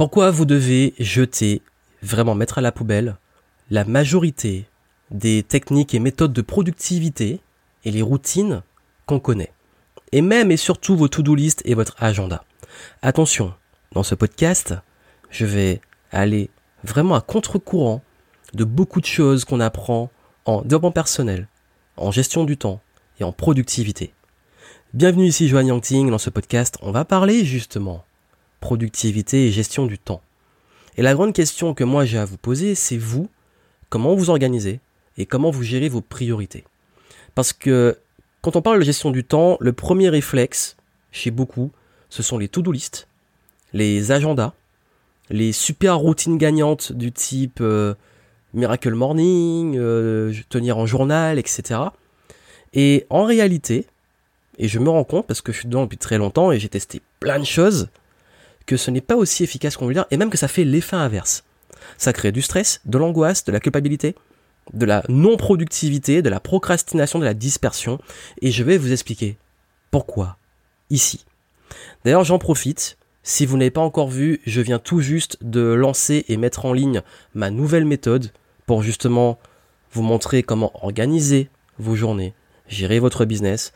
Pourquoi vous devez jeter, vraiment mettre à la poubelle, la majorité des techniques et méthodes de productivité et les routines qu'on connaît? Et même et surtout vos to-do list et votre agenda. Attention, dans ce podcast, je vais aller vraiment à contre-courant de beaucoup de choses qu'on apprend en développement personnel, en gestion du temps et en productivité. Bienvenue ici Joanne Yangting, dans ce podcast, on va parler justement productivité et gestion du temps. Et la grande question que moi j'ai à vous poser, c'est vous, comment vous organisez et comment vous gérez vos priorités. Parce que quand on parle de gestion du temps, le premier réflexe chez beaucoup, ce sont les to-do list, les agendas, les super routines gagnantes du type euh, Miracle Morning, euh, tenir en journal, etc. Et en réalité, et je me rends compte parce que je suis dedans depuis très longtemps et j'ai testé plein de choses, que ce n'est pas aussi efficace qu'on veut dire et même que ça fait l'effet inverse. Ça crée du stress, de l'angoisse, de la culpabilité, de la non-productivité, de la procrastination, de la dispersion, et je vais vous expliquer pourquoi ici. D'ailleurs, j'en profite. Si vous n'avez pas encore vu, je viens tout juste de lancer et mettre en ligne ma nouvelle méthode pour justement vous montrer comment organiser vos journées, gérer votre business,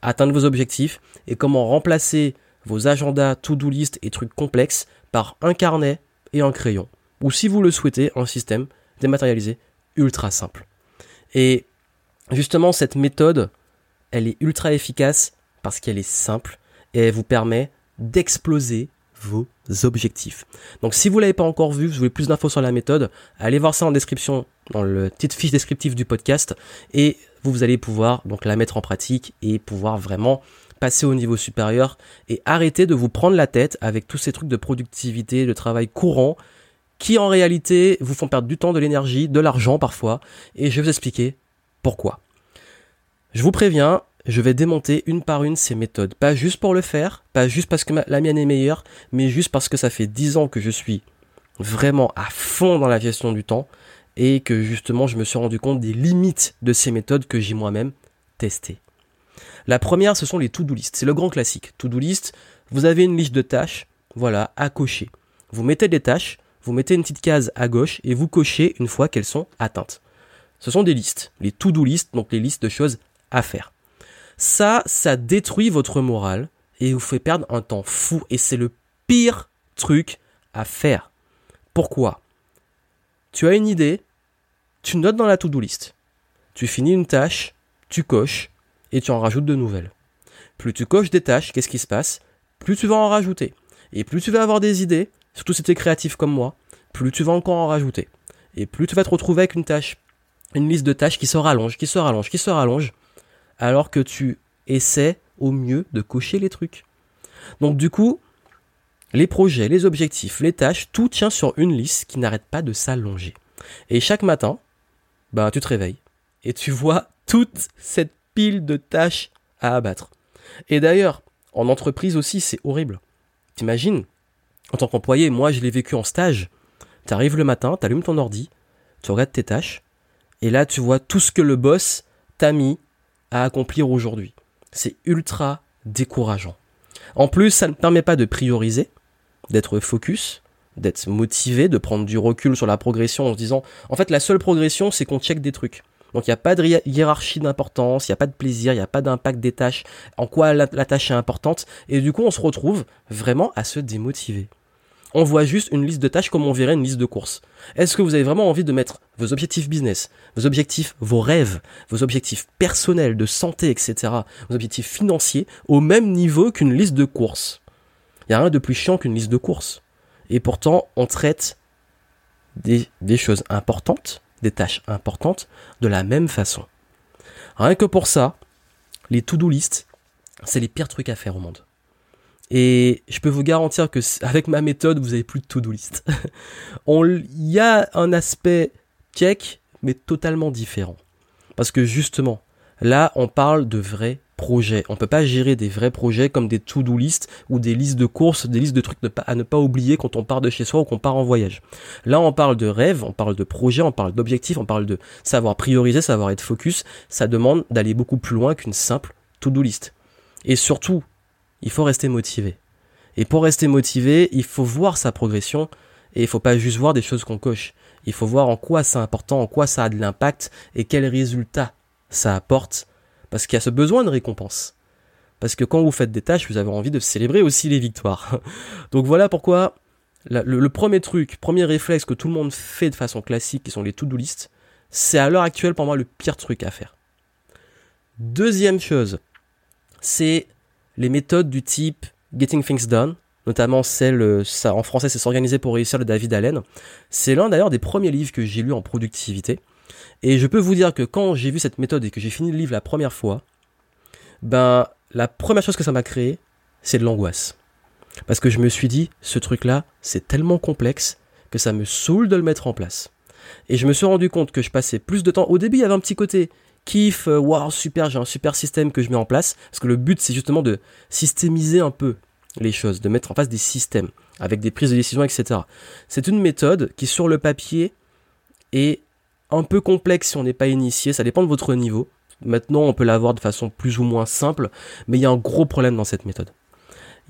atteindre vos objectifs et comment remplacer vos agendas, to-do list et trucs complexes par un carnet et un crayon. Ou si vous le souhaitez, un système dématérialisé ultra simple. Et justement, cette méthode, elle est ultra efficace parce qu'elle est simple et elle vous permet d'exploser vos objectifs. Donc si vous l'avez pas encore vu, vous voulez plus d'infos sur la méthode, allez voir ça en description dans le petite fiche descriptive du podcast et vous, allez pouvoir donc la mettre en pratique et pouvoir vraiment passer au niveau supérieur et arrêter de vous prendre la tête avec tous ces trucs de productivité, de travail courant qui en réalité vous font perdre du temps, de l'énergie, de l'argent parfois, et je vais vous expliquer pourquoi. Je vous préviens, je vais démonter une par une ces méthodes, pas juste pour le faire, pas juste parce que la mienne est meilleure, mais juste parce que ça fait 10 ans que je suis vraiment à fond dans la gestion du temps, et que justement je me suis rendu compte des limites de ces méthodes que j'ai moi-même testées. La première, ce sont les to-do list. C'est le grand classique. To-do list, vous avez une liste de tâches, voilà, à cocher. Vous mettez des tâches, vous mettez une petite case à gauche et vous cochez une fois qu'elles sont atteintes. Ce sont des listes, les to-do list, donc les listes de choses à faire. Ça, ça détruit votre morale et vous fait perdre un temps fou et c'est le pire truc à faire. Pourquoi? Tu as une idée, tu notes dans la to-do list. Tu finis une tâche, tu coches et tu en rajoutes de nouvelles. Plus tu coches des tâches, qu'est-ce qui se passe? Plus tu vas en rajouter. Et plus tu vas avoir des idées, surtout si tu es créatif comme moi, plus tu vas encore en rajouter. Et plus tu vas te retrouver avec une tâche, une liste de tâches qui se rallonge, qui se rallonge, qui se rallonge, alors que tu essaies au mieux de cocher les trucs. Donc du coup, les projets, les objectifs, les tâches, tout tient sur une liste qui n'arrête pas de s'allonger. Et chaque matin, bah tu te réveilles et tu vois toute cette pile de tâches à abattre. Et d'ailleurs, en entreprise aussi, c'est horrible. T'imagines en tant qu'employé, moi je l'ai vécu en stage. Tu arrives le matin, tu allumes ton ordi, tu regardes tes tâches, et là tu vois tout ce que le boss t'a mis à accomplir aujourd'hui. C'est ultra décourageant. En plus, ça ne permet pas de prioriser, d'être focus, d'être motivé, de prendre du recul sur la progression en se disant, en fait, la seule progression, c'est qu'on check des trucs. Donc il n'y a pas de hiérarchie d'importance, il n'y a pas de plaisir, il n'y a pas d'impact des tâches, en quoi la, tâche est importante, et du coup on se retrouve vraiment à se démotiver. On voit juste une liste de tâches comme on verrait une liste de courses. Est-ce que vous avez vraiment envie de mettre vos objectifs business, vos objectifs, vos rêves, vos objectifs personnels, de santé, etc., vos objectifs financiers au même niveau qu'une liste de courses? Il n'y a rien de plus chiant qu'une liste de courses. Et pourtant, on traite des, des choses importantes tâches importantes de la même façon. Rien que pour ça, les to-do list, c'est les pires trucs à faire au monde. Et je peux vous garantir que avec ma méthode, vous avez plus de to-do list. Il y a un aspect check, mais totalement différent. Parce que justement, là, on parle de vrais projets. On peut pas gérer des vrais projets comme des to-do list ou des listes de courses, des listes de trucs à ne pas oublier quand on part de chez soi ou qu'on part en voyage. Là, on parle de rêve, on parle de projet, on parle d'objectifs, on parle de savoir prioriser, savoir être focus. Ça demande d'aller beaucoup plus loin qu'une simple to-do list. Et surtout, il faut rester motivé. Et pour rester motivé, il faut voir sa progression et il faut pas juste voir des choses qu'on coche. Il faut voir en quoi c'est important, en quoi ça a de l'impact et quels résultats ça apporte. Parce qu'il y a ce besoin de récompense. Parce que quand vous faites des tâches, vous avez envie de célébrer aussi les victoires. Donc voilà pourquoi le, premier truc, premier réflexe que tout le monde fait de façon classique, qui sont les to-do list, c'est à l'heure actuelle pour moi le pire truc à faire. Deuxième chose, c'est les méthodes du type Getting Things Done, notamment celle, euh, en français c'est s'organiser pour réussir de David Allen. C'est l'un d'ailleurs des premiers livres que j'ai lu en productivité. Et je peux vous dire que quand j'ai vu cette méthode et que j'ai fini le livre la première fois, ben, la première chose que ça m'a créé, c'est de l'angoisse. Parce que je me suis dit, ce truc-là, c'est tellement complexe que ça me saoule de le mettre en place. Et je me suis rendu compte que je passais plus de temps. Au début, il y avait un petit côté kiff, euh, waouh, super, j'ai un super système que je mets en place. Parce que le but, c'est justement de systémiser un peu les choses, de mettre en place des systèmes avec des prises de décision, etc. C'est une méthode qui, sur le papier, est un peu complexe si on n'est pas initié. Ça dépend de votre niveau. Maintenant, on peut l'avoir de façon plus ou moins simple, mais il y a un gros problème dans cette méthode.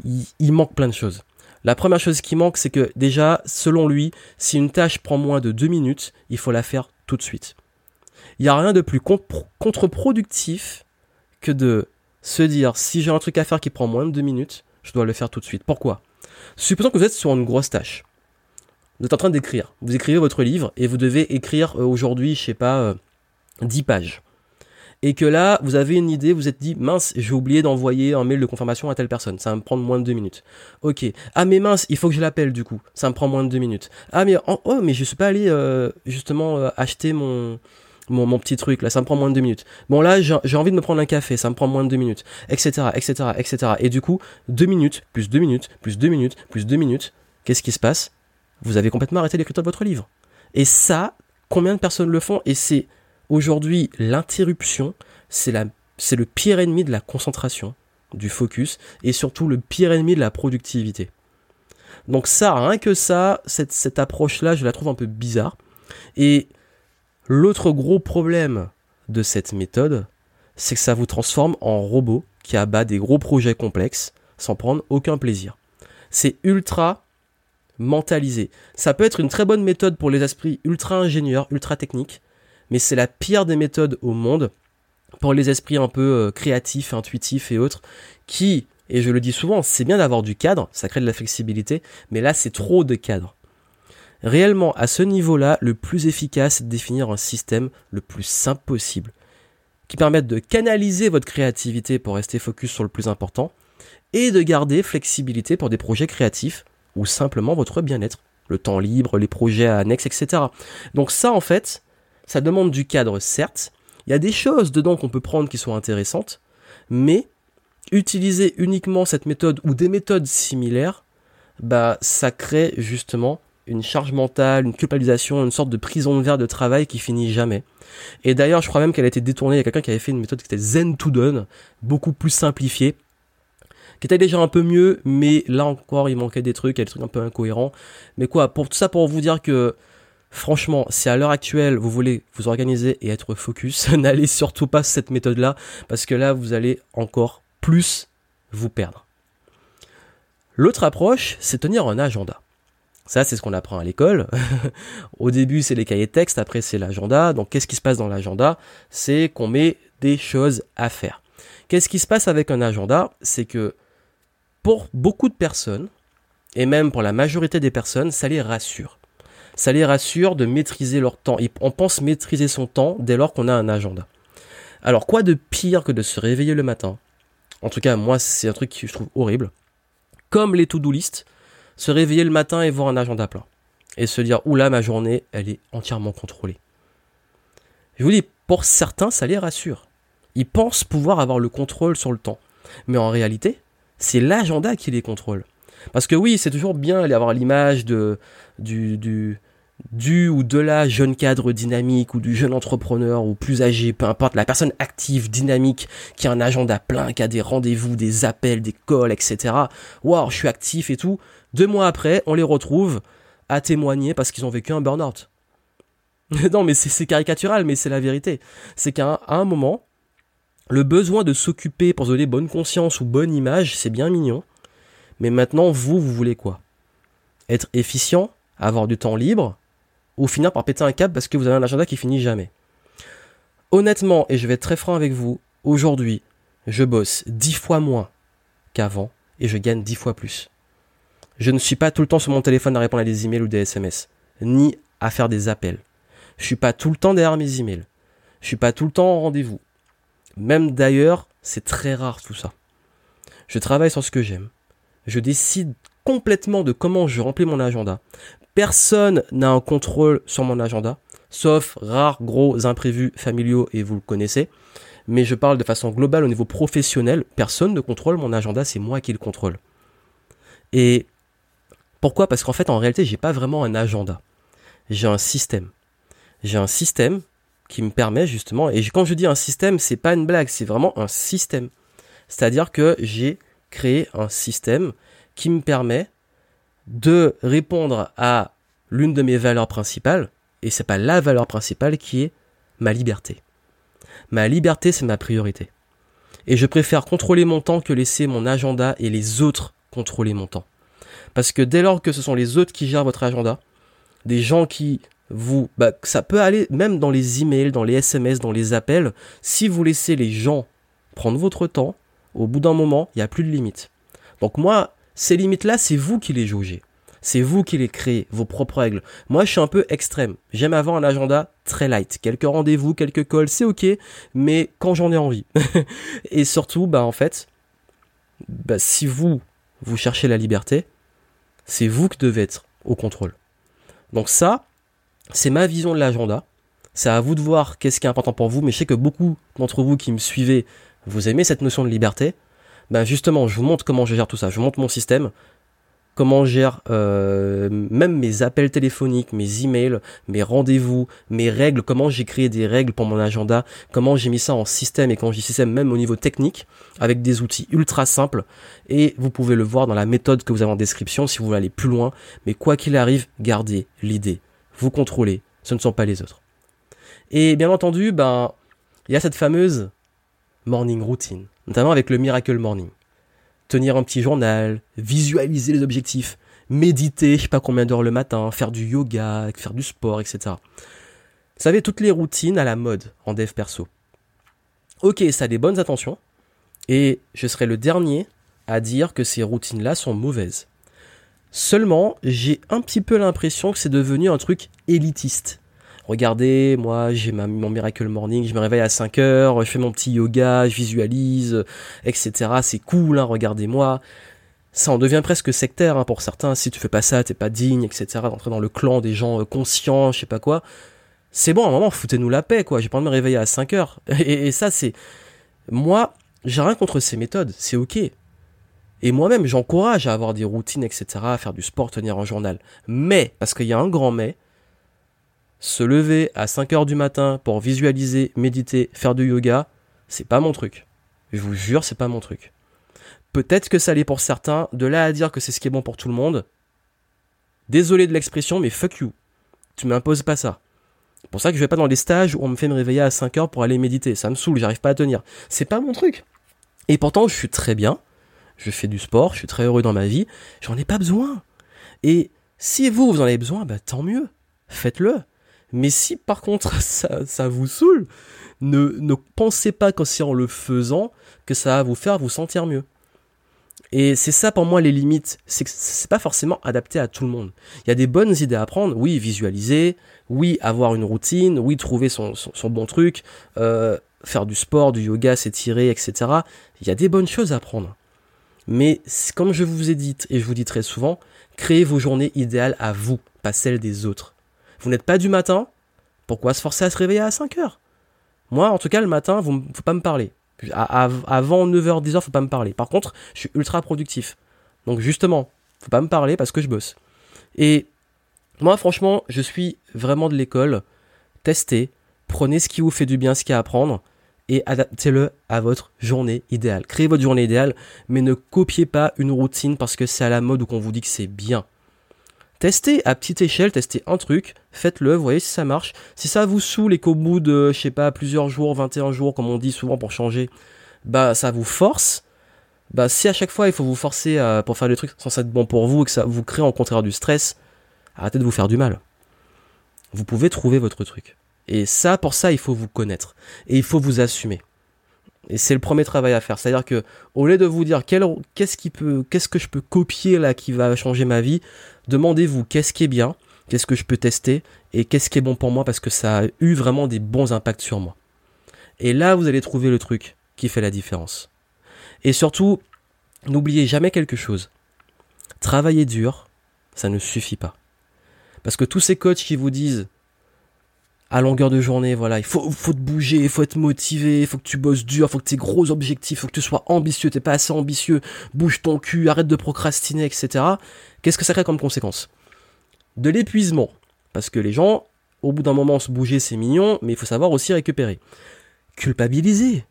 il manque plein de choses. La première chose qui manque, c'est que déjà, selon lui, si une tâche prend moins de deux minutes, il faut la faire tout de suite. Il n'y a rien de plus contre-productif que de se dire, si j'ai un truc à faire qui prend moins de deux minutes, je dois le faire tout de suite. Pourquoi? Supposons que vous êtes sur une grosse tâche. Vous êtes en train d'écrire. Vous écrivez votre livre et vous devez écrire euh, aujourd'hui, je sais pas, 10 euh, pages et que là, vous avez une idée, vous êtes dit, mince, j'ai oublié d'envoyer un mail de confirmation à telle personne, ça va me prendre moins de deux minutes. Ok. Ah mais mince, il faut que je l'appelle du coup, ça me prend moins de deux minutes. Ah mais oh mais je suis pas allé euh, justement acheter mon, mon, mon petit truc là, ça me prend moins de deux minutes. Bon là, j'ai envie de me prendre un café, ça me prend moins de deux minutes, etc., etc., etc. Et du coup, deux minutes, plus deux minutes, plus deux minutes, plus deux minutes, qu'est-ce qui se passe? Vous avez complètement arrêté l'écriture de votre livre. Et ça, combien de personnes le font? Et c'est Aujourd'hui, l'interruption, c'est le pire ennemi de la concentration, du focus, et surtout le pire ennemi de la productivité. Donc ça, rien que ça, cette, cette approche-là, je la trouve un peu bizarre. Et l'autre gros problème de cette méthode, c'est que ça vous transforme en robot qui abat des gros projets complexes sans prendre aucun plaisir. C'est ultra mentalisé. Ça peut être une très bonne méthode pour les esprits ultra ingénieurs, ultra techniques, mais c'est la pire des méthodes au monde pour les esprits un peu euh, créatifs, intuitifs et autres, qui, et je le dis souvent, c'est bien d'avoir du cadre, ça crée de la flexibilité, mais là c'est trop de cadre. Réellement, à ce niveau-là, le plus efficace, c'est de définir un système le plus simple possible, qui permette de canaliser votre créativité pour rester focus sur le plus important, et de garder flexibilité pour des projets créatifs, ou simplement votre bien-être, le temps libre, les projets annexes, etc. Donc ça, en fait, ça demande du cadre, certes. Il y a des choses dedans qu'on peut prendre qui sont intéressantes, mais utiliser uniquement cette méthode ou des méthodes similaires, bah, ça crée justement une charge mentale, une culpabilisation, une sorte de prison de verre de travail qui finit jamais. Et d'ailleurs, je crois même qu'elle a été détournée. Il y a quelqu'un qui avait fait une méthode qui était Zen to Done, beaucoup plus simplifiée, qui était déjà un peu mieux, mais là encore, il manquait des trucs, il y a des trucs un peu incohérents. Mais quoi, pour tout ça, pour vous dire que Franchement, si à l'heure actuelle vous voulez vous organiser et être focus, n'allez surtout pas cette méthode-là, parce que là vous allez encore plus vous perdre. L'autre approche, c'est tenir un agenda. Ça, c'est ce qu'on apprend à l'école. Au début, c'est les cahiers de texte, après, c'est l'agenda. Donc, qu'est-ce qui se passe dans l'agenda? C'est qu'on met des choses à faire. Qu'est-ce qui se passe avec un agenda? C'est que pour beaucoup de personnes, et même pour la majorité des personnes, ça les rassure ça les rassure de maîtriser leur temps. On pense maîtriser son temps dès lors qu'on a un agenda. Alors quoi de pire que de se réveiller le matin? En tout cas, moi, c'est un truc que je trouve horrible. Comme les to-do se réveiller le matin et voir un agenda plein. Et se dire, oula, ma journée, elle est entièrement contrôlée. Je vous dis, pour certains, ça les rassure. Ils pensent pouvoir avoir le contrôle sur le temps. Mais en réalité, c'est l'agenda qui les contrôle. Parce que oui, c'est toujours bien d'avoir l'image de, du, ou de la jeune cadre dynamique ou du jeune entrepreneur ou plus âgé, peu importe, la personne active, dynamique, qui a un agenda plein, qui a des rendez-vous, des appels, des calls, etc. Waouh, je suis actif et tout. Deux mois après, on les retrouve à témoigner parce qu'ils ont vécu un burn-out. non, mais c'est caricatural, mais c'est la vérité. C'est qu'à un, moment, le besoin de s'occuper pour se donner bonne conscience ou bonne image, c'est bien mignon. Mais maintenant, vous, vous voulez quoi? Être efficient, avoir du temps libre, ou finir par péter un câble parce que vous avez un agenda qui finit jamais? Honnêtement, et je vais être très franc avec vous, aujourd'hui, je bosse dix fois moins qu'avant et je gagne dix fois plus. Je ne suis pas tout le temps sur mon téléphone à répondre à des emails ou des SMS, ni à faire des appels. Je suis pas tout le temps derrière mes emails. Je suis pas tout le temps en rendez-vous. Même d'ailleurs, c'est très rare tout ça. Je travaille sur ce que j'aime. Je décide complètement de comment je remplis mon agenda. Personne n'a un contrôle sur mon agenda, sauf rares gros imprévus familiaux et vous le connaissez. Mais je parle de façon globale au niveau professionnel. Personne ne contrôle mon agenda, c'est moi qui le contrôle. Et pourquoi? Parce qu'en fait, en réalité, j'ai pas vraiment un agenda. J'ai un système. J'ai un système qui me permet justement, et quand je dis un système, c'est pas une blague, c'est vraiment un système. C'est-à-dire que j'ai créé un système qui me permet de répondre à l'une de mes valeurs principales, et c'est pas la valeur principale qui est ma liberté. Ma liberté, c'est ma priorité. Et je préfère contrôler mon temps que laisser mon agenda et les autres contrôler mon temps. Parce que dès lors que ce sont les autres qui gèrent votre agenda, des gens qui vous, bah, ça peut aller même dans les emails, dans les SMS, dans les appels, si vous laissez les gens prendre votre temps, au bout d'un moment, il n'y a plus de limites. Donc moi, ces limites-là, c'est vous qui les jaugez. C'est vous qui les créez, vos propres règles. Moi, je suis un peu extrême. J'aime avoir un agenda très light. Quelques rendez-vous, quelques calls, c'est ok, mais quand j'en ai envie. et surtout, bah, en fait, bah, si vous, vous cherchez la liberté, c'est vous qui devez être au contrôle. Donc ça, c'est ma vision de l'agenda. C'est à vous de voir qu'est-ce qui est important pour vous, mais je sais que beaucoup d'entre vous qui me suivez, vous aimez cette notion de liberté ben justement, je vous montre comment je gère tout ça. Je vous montre mon système, comment je gère euh, même mes appels téléphoniques, mes emails, mes rendez-vous, mes règles, comment j'ai créé des règles pour mon agenda, comment j'ai mis ça en système et quand j'ai système même au niveau technique avec des outils ultra simples et vous pouvez le voir dans la méthode que vous avez en description si vous voulez aller plus loin. Mais quoi qu'il arrive, gardez l'idée, vous contrôlez, ce ne sont pas les autres. Et bien entendu, ben il y a cette fameuse morning routine notamment avec le Miracle Morning. Tenir un petit journal, visualiser les objectifs, méditer, je sais pas combien d'heures le matin, faire du yoga, faire du sport, etc. Vous savez, toutes les routines à la mode en dev perso. Ok, ça a des bonnes intentions, et je serai le dernier à dire que ces routines-là sont mauvaises. Seulement, j'ai un petit peu l'impression que c'est devenu un truc élitiste regardez, moi j'ai mon Miracle Morning, je me réveille à 5 heures, je fais mon petit yoga, je visualise, etc. C'est cool, hein, regardez-moi. Ça en devient presque sectaire hein, pour certains. Si tu fais pas ça, t'es pas digne, etc. D'entrer dans le clan des gens euh, conscients, je sais pas quoi. C'est bon, à un moment, foutez-nous la paix, quoi. J'ai pas envie de me réveiller à 5 heures. Et, et ça, c'est... Moi, j'ai rien contre ces méthodes, c'est ok. Et moi-même, j'encourage à avoir des routines, etc., à faire du sport, tenir un journal. Mais, parce qu'il y a un grand mais, se lever à 5 heures du matin pour visualiser, méditer, faire du yoga, c'est pas mon truc. Je vous jure, c'est pas mon truc. Peut-être que ça l'est pour certains, de là à dire que c'est ce qui est bon pour tout le monde. Désolé de l'expression, mais fuck you. Tu m'imposes pas ça. C'est pour ça que je vais pas dans les stages où on me fait me réveiller à 5 heures pour aller méditer. Ça me saoule, j'arrive pas à tenir. C'est pas mon truc. Et pourtant, je suis très bien. Je fais du sport, je suis très heureux dans ma vie. J'en ai pas besoin. Et si vous, vous en avez besoin, bah tant mieux. Faites-le. Mais si par contre ça, vous saoule, ne, pensez pas que c'est en le faisant que ça va vous faire vous sentir mieux. Et c'est ça pour moi les limites, c'est que c'est pas forcément adapté à tout le monde. Il y a des bonnes idées à prendre, oui, visualiser, oui, avoir une routine, oui, trouver son, son, bon truc, euh, faire du sport, du yoga, s'étirer, etc. Il y a des bonnes choses à prendre. Mais comme je vous ai dit, et je vous dis très souvent, créez vos journées idéales à vous, pas celles des autres. Vous n'êtes pas du matin, pourquoi se forcer à se réveiller à 5 heures? Moi, en tout cas, le matin, vous faut pas me parler. avant 9h, 10h, faut pas me parler. Par contre, je suis ultra productif. Donc justement, faut pas me parler parce que je bosse. Et moi, franchement, je suis vraiment de l'école. Testez, prenez ce qui vous fait du bien, ce qu'il y a à apprendre, et adaptez-le à votre journée idéale. Créez votre journée idéale, mais ne copiez pas une routine parce que c'est à la mode ou qu'on vous dit que c'est bien. Testez à petite échelle, testez un truc, faites-le, voyez si ça marche. Si ça vous saoule et qu'au bout de, je sais pas, plusieurs jours, 21 jours, comme on dit souvent pour changer, bah ça vous force, bah si à chaque fois il faut vous forcer pour faire des trucs sans être bon pour vous et que ça vous crée en contraire du stress, arrêtez de vous faire du mal. Vous pouvez trouver votre truc. Et ça, pour ça, il faut vous connaître. Et il faut vous assumer. Et c'est le premier travail à faire. C'est-à-dire que, au lieu de vous dire qu'est-ce qui peut, qu'est-ce que je peux copier là qui va changer ma vie, demandez-vous qu'est-ce qui est bien, qu'est-ce que je peux tester et qu'est-ce qui est bon pour moi parce que ça a eu vraiment des bons impacts sur moi. Et là, vous allez trouver le truc qui fait la différence. Et surtout, n'oubliez jamais quelque chose. Travailler dur, ça ne suffit pas. Parce que tous ces coachs qui vous disent à longueur de journée, voilà, il faut, faut te bouger, il faut être motivé, il faut que tu bosses dur, il faut que tu gros objectifs, il faut que tu sois ambitieux, t'es pas assez ambitieux, bouge ton cul, arrête de procrastiner, etc. Qu'est-ce que ça crée comme conséquence? De l'épuisement. Parce que les gens, au bout d'un moment, se bouger, c'est mignon, mais il faut savoir aussi récupérer. Culpabiliser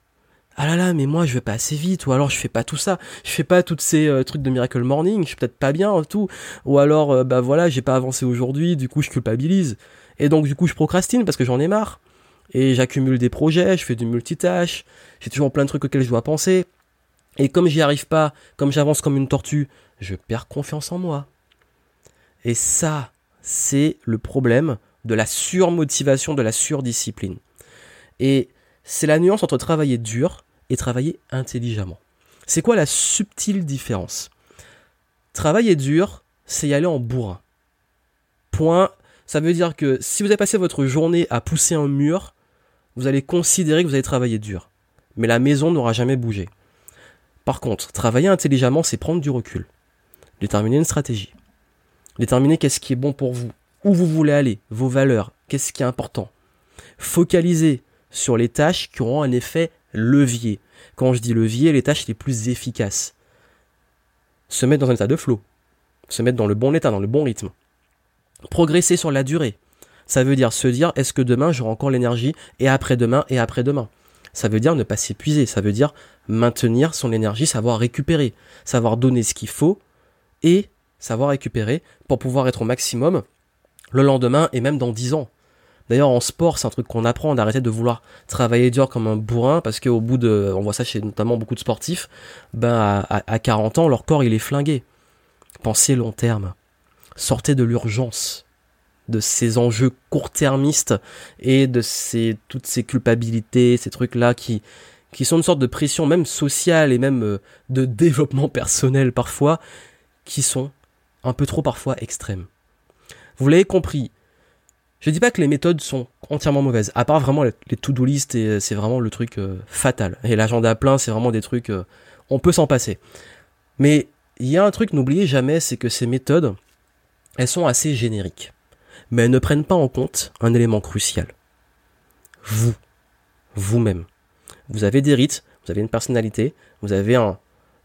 ah là là, mais moi je vais pas assez vite, ou alors je fais pas tout ça, je fais pas tous ces euh, trucs de Miracle Morning, je suis peut-être pas bien, tout, ou alors euh, bah voilà, j'ai pas avancé aujourd'hui, du coup je culpabilise, et donc du coup je procrastine parce que j'en ai marre, et j'accumule des projets, je fais du multitâche, j'ai toujours plein de trucs auxquels je dois penser, et comme j'y arrive pas, comme j'avance comme une tortue, je perds confiance en moi. Et ça, c'est le problème de la surmotivation, de la surdiscipline. Et c'est la nuance entre travailler dur travailler intelligemment. C'est quoi la subtile différence? Travailler dur, c'est y aller en bourrin. Point. Ça veut dire que si vous avez passé votre journée à pousser un mur, vous allez considérer que vous avez travaillé dur. Mais la maison n'aura jamais bougé. Par contre, travailler intelligemment, c'est prendre du recul. Déterminer une stratégie. Déterminer qu'est-ce qui est bon pour vous. Où vous voulez aller. Vos valeurs. Qu'est-ce qui est important. Focaliser sur les tâches qui auront un effet levier. Quand je dis levier, les tâches les plus efficaces. Se mettre dans un état de flow. Se mettre dans le bon état, dans le bon rythme. Progresser sur la durée. Ça veut dire se dire est-ce que demain j'aurai encore l'énergie et après-demain et après-demain. Ça veut dire ne pas s'épuiser, ça veut dire maintenir son énergie, savoir récupérer, savoir donner ce qu'il faut et savoir récupérer pour pouvoir être au maximum le lendemain et même dans 10 ans. D'ailleurs, en sport, c'est un truc qu'on apprend d'arrêter de vouloir travailler dur comme un bourrin parce qu'au bout de, on voit ça chez notamment beaucoup de sportifs, ben à, 40 ans, leur corps il est flingué. Pensez long terme. Sortez de l'urgence, de ces enjeux court-termistes et de ces toutes ces culpabilités, ces trucs là qui qui sont une sorte de pression même sociale et même euh, de développement personnel parfois qui sont un peu trop parfois extrêmes. Vous l'avez compris, je dis pas que les méthodes sont entièrement mauvaises, à part vraiment les, to-do list et euh, c'est vraiment le truc euh, fatal. Et l'agenda plein, c'est vraiment des trucs, euh, on peut s'en passer. Mais il y a un truc, n'oubliez jamais, c'est que ces méthodes, elles sont assez génériques. Mais elles ne prennent pas en compte un élément crucial. Vous. Vous-même. Vous avez des rites, vous avez une personnalité, vous avez un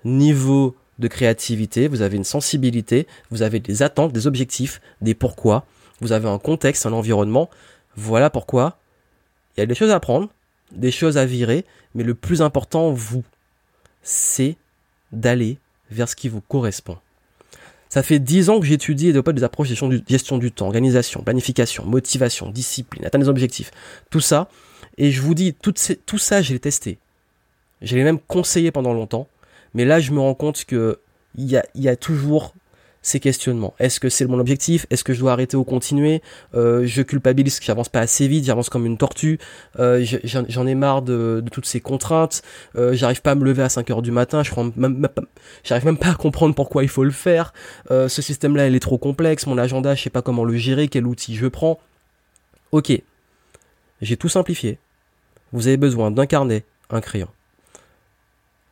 niveau de créativité, vous avez une sensibilité, vous avez des attentes, des objectifs, des pourquoi, vous avez un contexte, un environnement. Voilà pourquoi il y a des choses à prendre, des choses à virer, mais le plus important, vous, c'est d'aller vers ce qui vous correspond. Ça fait dix ans que j'étudie et développe des approches de gestion du, temps, organisation, planification, motivation, discipline, atteindre des objectifs, tout ça. Et je vous dis, tout, ça, j'ai testé. Je l'ai même conseillé pendant longtemps. Mais là, je me rends compte que il y a toujours ces questionnements. Est-ce que c'est mon objectif? Est-ce que je dois arrêter ou continuer? Euh, Je culpabilise que j'avance pas assez vite, j'avance comme une tortue. Euh, J'en ai marre de, toutes ces contraintes. Euh, j'arrive pas à me lever à 5 heures du matin. Je j'arrive même pas à comprendre pourquoi il faut le faire. Ce système-là, il est trop complexe. Mon agenda, je sais pas comment le gérer, quel outil je prends. Ok, j'ai tout simplifié. Vous avez besoin d'un carnet, un crayon.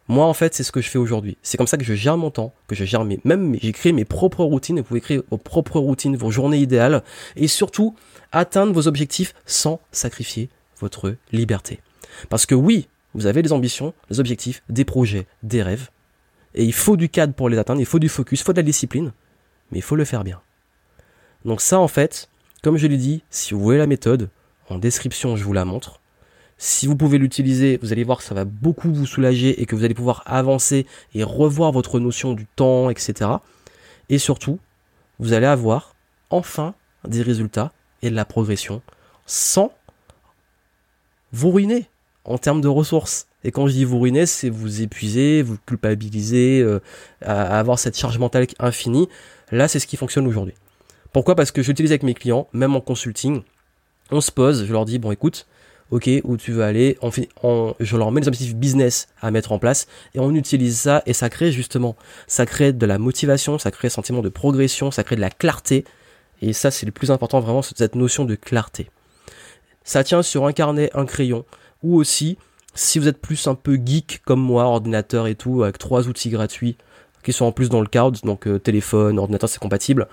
Moi, en fait, c'est ce que je fais aujourd'hui. C'est comme ça que je gère mon temps, que je gère mes, même, j'ai mes propres routines. Vous pouvez créer vos propres routines, vos journées idéales, et surtout atteindre vos objectifs sans sacrifier votre liberté. Parce que oui, vous avez des ambitions, des objectifs, des projets, des rêves, et il faut du cadre pour les atteindre, il faut du focus, il faut de la discipline, mais il faut le faire bien. Donc ça, en fait, comme je l'ai dit, si vous voulez la méthode, en description, je vous la montre. Si vous pouvez l'utiliser, vous allez voir que ça va beaucoup vous soulager et que vous allez pouvoir avancer et revoir votre notion du temps, etc. Et surtout, vous allez avoir enfin des résultats et de la progression sans vous ruiner en termes de ressources. Et quand je dis vous ruiner, c'est vous épuiser, vous culpabiliser, euh, à avoir cette charge mentale infinie. Là, c'est ce qui fonctionne aujourd'hui. Pourquoi? Parce que j'utilise avec mes clients, même en consulting, on se pose, je leur dis, bon écoute, ok, où tu veux aller, je leur mets des objectifs business à mettre en place, et on utilise ça, et ça crée justement, ça crée de la motivation, ça crée un sentiment de progression, ça crée de la clarté, et ça c'est le plus important vraiment, cette notion de clarté. Ça tient sur un carnet, un crayon, ou aussi, si vous êtes plus un peu geek comme moi, ordinateur et tout, avec trois outils gratuits, qui sont en plus dans le cloud, donc euh, téléphone, ordinateur c'est compatible,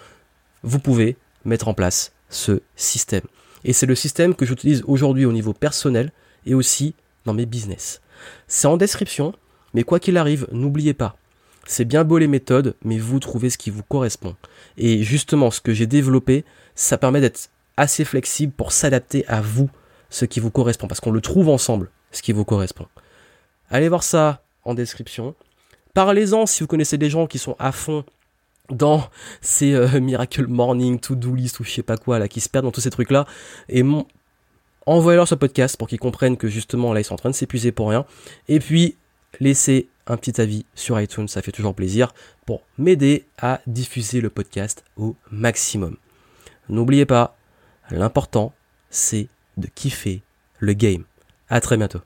vous pouvez mettre en place ce système. Et c'est le système que j'utilise aujourd'hui au niveau personnel et aussi dans mes business. C'est en description, mais quoi qu'il arrive, n'oubliez pas, c'est bien beau les méthodes, mais vous trouvez ce qui vous correspond. Et justement, ce que j'ai développé, ça permet d'être assez flexible pour s'adapter à vous, ce qui vous correspond, parce qu'on le trouve ensemble, ce qui vous correspond. Allez voir ça en description. Parlez-en si vous connaissez des gens qui sont à fond dans ces euh, Miracle Morning, To-Do List ou je sais pas quoi là, qui se perdent dans tous ces trucs là. Et mon... envoyez-leur ce podcast pour qu'ils comprennent que justement là ils sont en train de s'épuiser pour rien. Et puis laissez un petit avis sur iTunes, ça fait toujours plaisir pour m'aider à diffuser le podcast au maximum. N'oubliez pas, l'important c'est de kiffer le game. À très bientôt.